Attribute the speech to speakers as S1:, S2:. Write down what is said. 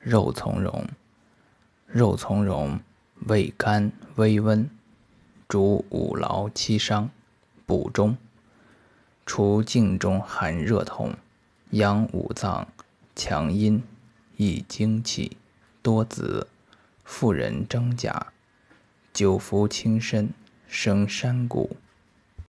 S1: 肉苁蓉肉苁蓉味甘微温主五劳七伤补中。除颈中寒热痛养五脏强阴益精气多子妇人贞甲久服轻身生山谷